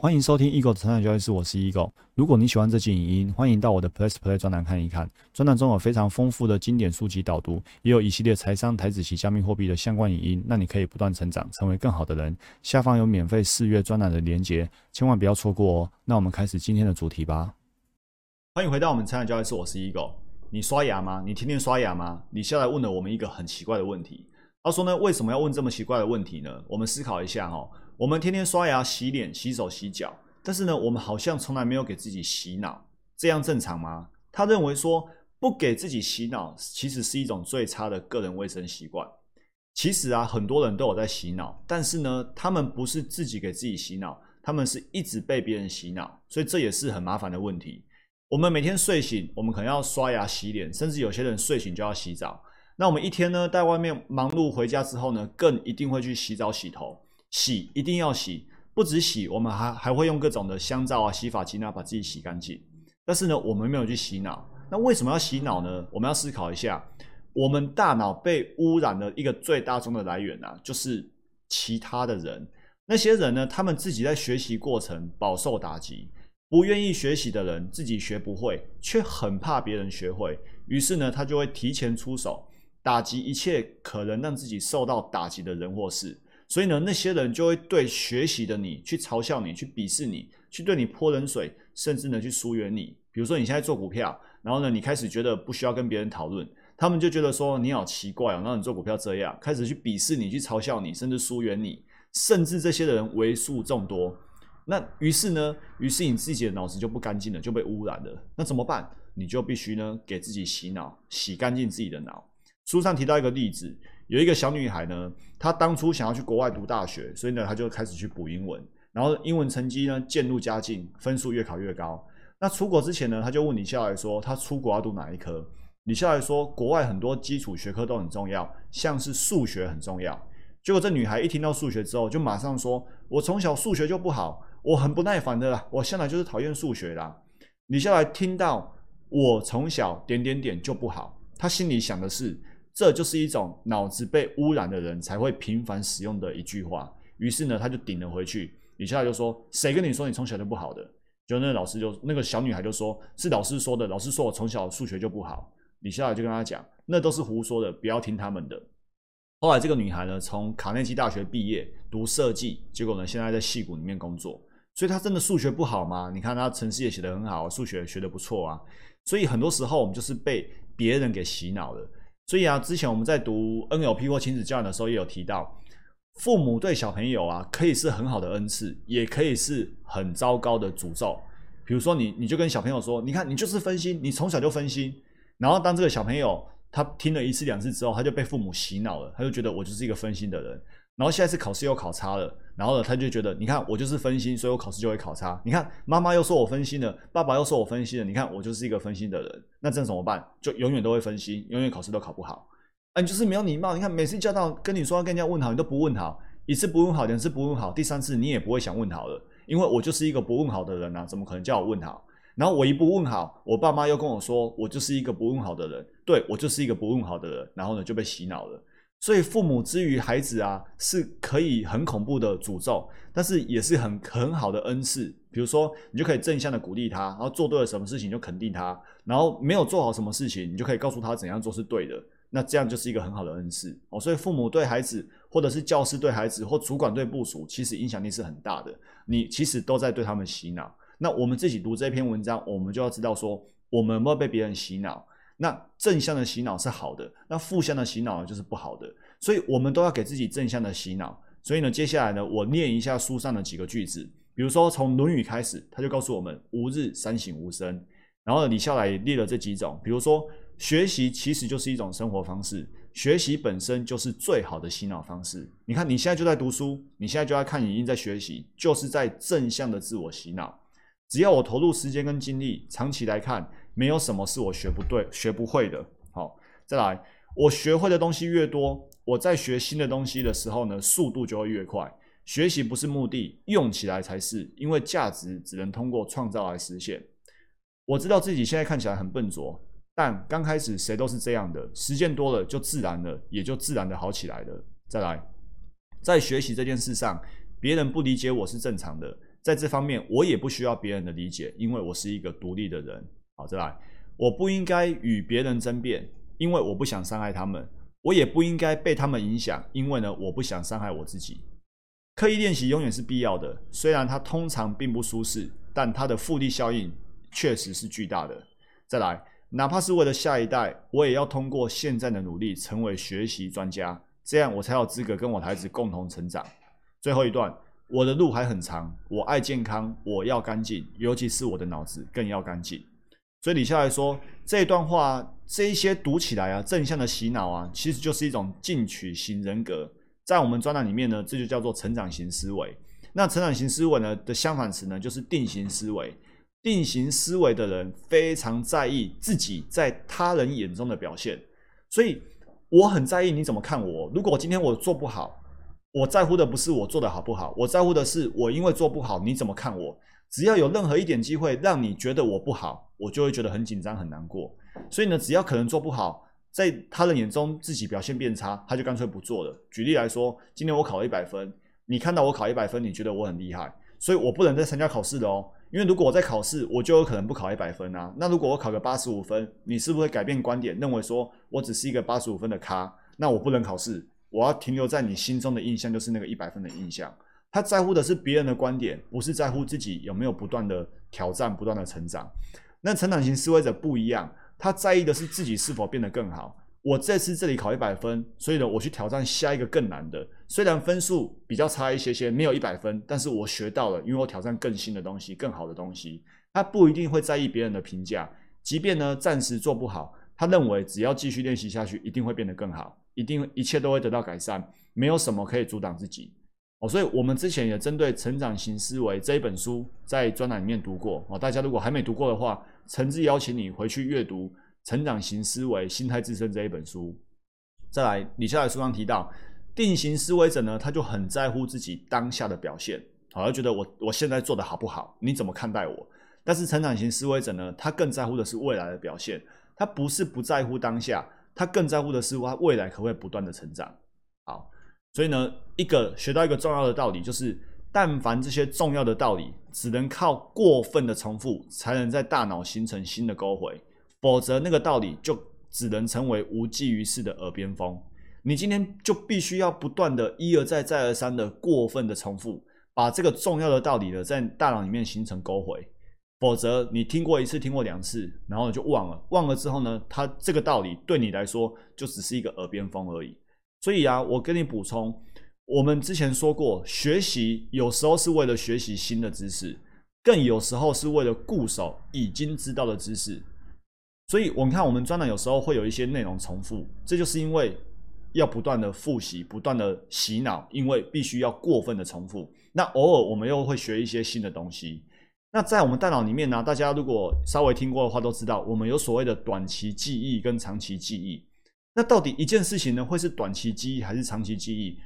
欢迎收听 Eagle 的成长交易室，我是 Eagle。如果你喜欢这期影音，欢迎到我的 Plus Play 专栏看一看。专栏中有非常丰富的经典书籍导读，也有一系列财商、台子及加密货币的相关影音，让你可以不断成长，成为更好的人。下方有免费试阅专栏的连结，千万不要错过哦。那我们开始今天的主题吧。欢迎回到我们成长交易室，我是 Eagle。你刷牙吗？你天天刷牙吗？你下来问了我们一个很奇怪的问题。他说呢，为什么要问这么奇怪的问题呢？我们思考一下哈。我们天天刷牙、洗脸、洗手、洗脚，但是呢，我们好像从来没有给自己洗脑，这样正常吗？他认为说不给自己洗脑，其实是一种最差的个人卫生习惯。其实啊，很多人都有在洗脑，但是呢，他们不是自己给自己洗脑，他们是一直被别人洗脑，所以这也是很麻烦的问题。我们每天睡醒，我们可能要刷牙、洗脸，甚至有些人睡醒就要洗澡。那我们一天呢，在外面忙碌回家之后呢，更一定会去洗澡、洗头。洗一定要洗，不止洗，我们还还会用各种的香皂啊、洗发精啊，把自己洗干净。但是呢，我们没有去洗脑。那为什么要洗脑呢？我们要思考一下，我们大脑被污染的一个最大宗的来源啊，就是其他的人。那些人呢，他们自己在学习过程饱受打击，不愿意学习的人自己学不会，却很怕别人学会，于是呢，他就会提前出手，打击一切可能让自己受到打击的人或事。所以呢，那些人就会对学习的你去嘲笑你，去鄙视你，去对你泼冷水，甚至呢去疏远你。比如说你现在做股票，然后呢你开始觉得不需要跟别人讨论，他们就觉得说你好奇怪哦，然后你做股票这样，开始去鄙视你，去嘲笑你，甚至疏远你，甚至这些人为数众多。那于是呢，于是你自己的脑子就不干净了，就被污染了。那怎么办？你就必须呢给自己洗脑，洗干净自己的脑。书上提到一个例子。有一个小女孩呢，她当初想要去国外读大学，所以呢，她就开始去补英文，然后英文成绩呢渐入佳境，分数越考越高。那出国之前呢，她就问李笑来说，她出国要读哪一科？李笑来说，国外很多基础学科都很重要，像是数学很重要。结果这女孩一听到数学之后，就马上说：“我从小数学就不好，我很不耐烦的啦，我向来就是讨厌数学啦。”李笑来听到我从小点点点就不好，他心里想的是。这就是一种脑子被污染的人才会频繁使用的一句话。于是呢，他就顶了回去。李笑来就说：“谁跟你说你从小就不好的？”就那老师就那个小女孩就说：“是老师说的。老师说我从小数学就不好。”李笑来就跟他讲：“那都是胡说的，不要听他们的。”后来这个女孩呢，从卡内基大学毕业读设计，结果呢，现在在戏谷里面工作。所以她真的数学不好吗？你看她程式也写得很好，数学学得不错啊。所以很多时候我们就是被别人给洗脑了。所以啊，之前我们在读 NLP 或亲子教育的时候，也有提到，父母对小朋友啊，可以是很好的恩赐，也可以是很糟糕的诅咒。比如说，你你就跟小朋友说，你看你就是分心，你从小就分心。然后当这个小朋友他听了一次两次之后，他就被父母洗脑了，他就觉得我就是一个分心的人。然后下一次考试又考差了，然后呢，他就觉得，你看我就是分心，所以我考试就会考差。你看妈妈又说我分心了，爸爸又说我分心了，你看我就是一个分心的人，那这怎么办？就永远都会分心，永远考试都考不好。啊，你就是没有礼貌。你看每次叫到跟你说要跟人家问好，你都不问好，一次不问好，两次不问好，第三次你也不会想问好了，因为我就是一个不问好的人啊，怎么可能叫我问好？然后我一不问好，我爸妈又跟我说我就是一个不问好的人，对我就是一个不问好的人，然后呢就被洗脑了。所以父母之于孩子啊，是可以很恐怖的诅咒，但是也是很很好的恩赐。比如说，你就可以正向的鼓励他，然后做对了什么事情就肯定他，然后没有做好什么事情，你就可以告诉他怎样做是对的。那这样就是一个很好的恩赐哦。所以父母对孩子，或者是教师对孩子，或主管对部署，其实影响力是很大的。你其实都在对他们洗脑。那我们自己读这篇文章，我们就要知道说，我们有没有被别人洗脑？那正向的洗脑是好的，那负向的洗脑就是不好的，所以我们都要给自己正向的洗脑。所以呢，接下来呢，我念一下书上的几个句子，比如说从《论语》开始，他就告诉我们“吾日三省吾身”。然后李笑来列了这几种，比如说学习其实就是一种生活方式，学习本身就是最好的洗脑方式。你看你现在就在读书，你现在就在看影音，在学习，就是在正向的自我洗脑。只要我投入时间跟精力，长期来看。没有什么是我学不对、学不会的。好，再来，我学会的东西越多，我在学新的东西的时候呢，速度就会越快。学习不是目的，用起来才是，因为价值只能通过创造来实现。我知道自己现在看起来很笨拙，但刚开始谁都是这样的，实践多了就自然了，也就自然的好起来了。再来，在学习这件事上，别人不理解我是正常的。在这方面我也不需要别人的理解，因为我是一个独立的人。好，再来，我不应该与别人争辩，因为我不想伤害他们；我也不应该被他们影响，因为呢，我不想伤害我自己。刻意练习永远是必要的，虽然它通常并不舒适，但它的复利效应确实是巨大的。再来，哪怕是为了下一代，我也要通过现在的努力成为学习专家，这样我才有资格跟我孩子共同成长。最后一段，我的路还很长，我爱健康，我要干净，尤其是我的脑子更要干净。所以李笑来说这段话，这一些读起来啊，正向的洗脑啊，其实就是一种进取型人格。在我们专栏里面呢，这就叫做成长型思维。那成长型思维呢的相反词呢，就是定型思维。定型思维的人非常在意自己在他人眼中的表现，所以我很在意你怎么看我。如果今天我做不好，我在乎的不是我做的好不好，我在乎的是我因为做不好你怎么看我。只要有任何一点机会让你觉得我不好，我就会觉得很紧张很难过。所以呢，只要可能做不好。在他人眼中，自己表现变差，他就干脆不做了。举例来说，今天我考了一百分，你看到我考一百分，你觉得我很厉害，所以我不能再参加考试了哦。因为如果我在考试，我就有可能不考一百分啊。那如果我考个八十五分，你是不是会改变观点，认为说我只是一个八十五分的咖？那我不能考试，我要停留在你心中的印象就是那个一百分的印象。他在乎的是别人的观点，不是在乎自己有没有不断的挑战、不断的成长。那成长型思维者不一样。他在意的是自己是否变得更好。我这次这里考一百分，所以呢，我去挑战下一个更难的。虽然分数比较差一些些，没有一百分，但是我学到了，因为我挑战更新的东西、更好的东西。他不一定会在意别人的评价，即便呢暂时做不好，他认为只要继续练习下去，一定会变得更好，一定一切都会得到改善，没有什么可以阻挡自己。哦，所以我们之前也针对《成长型思维》这一本书在专栏里面读过哦。大家如果还没读过的话，诚挚邀请你回去阅读《成长型思维心态自身》这一本书。再来，李笑来书上提到，定型思维者呢，他就很在乎自己当下的表现，好，他觉得我我现在做的好不好？你怎么看待我？但是成长型思维者呢，他更在乎的是未来的表现，他不是不在乎当下，他更在乎的是他未来可不可以不断的成长。好。所以呢，一个学到一个重要的道理，就是但凡这些重要的道理，只能靠过分的重复，才能在大脑形成新的沟回，否则那个道理就只能成为无济于事的耳边风。你今天就必须要不断的一而再再而三的过分的重复，把这个重要的道理呢，在大脑里面形成沟回，否则你听过一次，听过两次，然后就忘了，忘了之后呢，它这个道理对你来说就只是一个耳边风而已。所以啊，我跟你补充，我们之前说过，学习有时候是为了学习新的知识，更有时候是为了固守已经知道的知识。所以，我们看我们专栏有时候会有一些内容重复，这就是因为要不断的复习，不断的洗脑，因为必须要过分的重复。那偶尔我们又会学一些新的东西。那在我们大脑里面呢，大家如果稍微听过的话，都知道我们有所谓的短期记忆跟长期记忆。那到底一件事情呢，会是短期记忆还是长期记忆？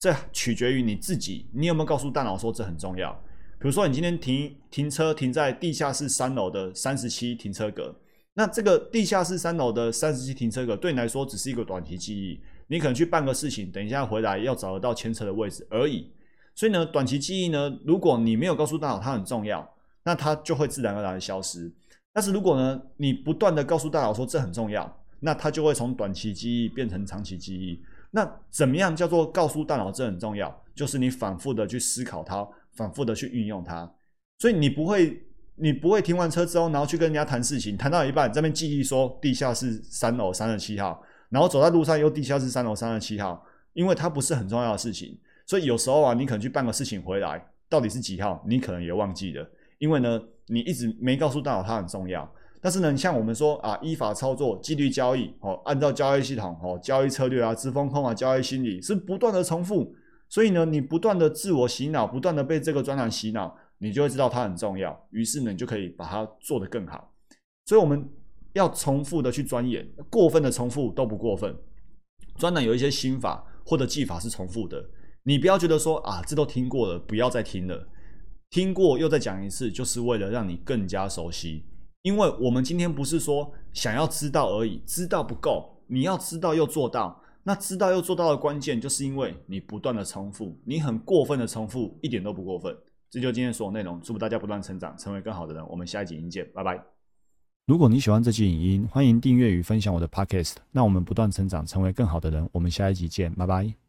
这取决于你自己，你有没有告诉大脑说这很重要？比如说，你今天停停车停在地下室三楼的三十七停车格，那这个地下室三楼的三十七停车格对你来说只是一个短期记忆，你可能去办个事情，等一下回来要找得到牵车的位置而已。所以呢，短期记忆呢，如果你没有告诉大脑它很重要，那它就会自然而然的消失。但是如果呢，你不断的告诉大脑说这很重要。那它就会从短期记忆变成长期记忆。那怎么样叫做告诉大脑这很重要？就是你反复的去思考它，反复的去运用它。所以你不会，你不会停完车之后，然后去跟人家谈事情，谈到一半这边记忆说地下室三楼三十七号，然后走在路上又地下室三楼三十七号，因为它不是很重要的事情。所以有时候啊，你可能去办个事情回来，到底是几号，你可能也忘记了，因为呢，你一直没告诉大脑它很重要。但是呢，像我们说啊，依法操作、纪律交易，哦，按照交易系统、哦，交易策略啊、自风控啊、交易心理是不断的重复，所以呢，你不断的自我洗脑，不断的被这个专栏洗脑，你就会知道它很重要，于是呢，你就可以把它做得更好。所以我们要重复的去钻研，过分的重复都不过分。专栏有一些心法或者技法是重复的，你不要觉得说啊，这都听过了，不要再听了，听过又再讲一次，就是为了让你更加熟悉。因为我们今天不是说想要知道而已，知道不够，你要知道又做到。那知道又做到的关键，就是因为你不断的重复，你很过分的重复，一点都不过分，这就今天所有内容，祝福大家不断成长，成为更好的人。我们下一集影见，拜拜。如果你喜欢这期影音，欢迎订阅与分享我的 Podcast。那我们不断成长，成为更好的人。我们下一集见，拜拜。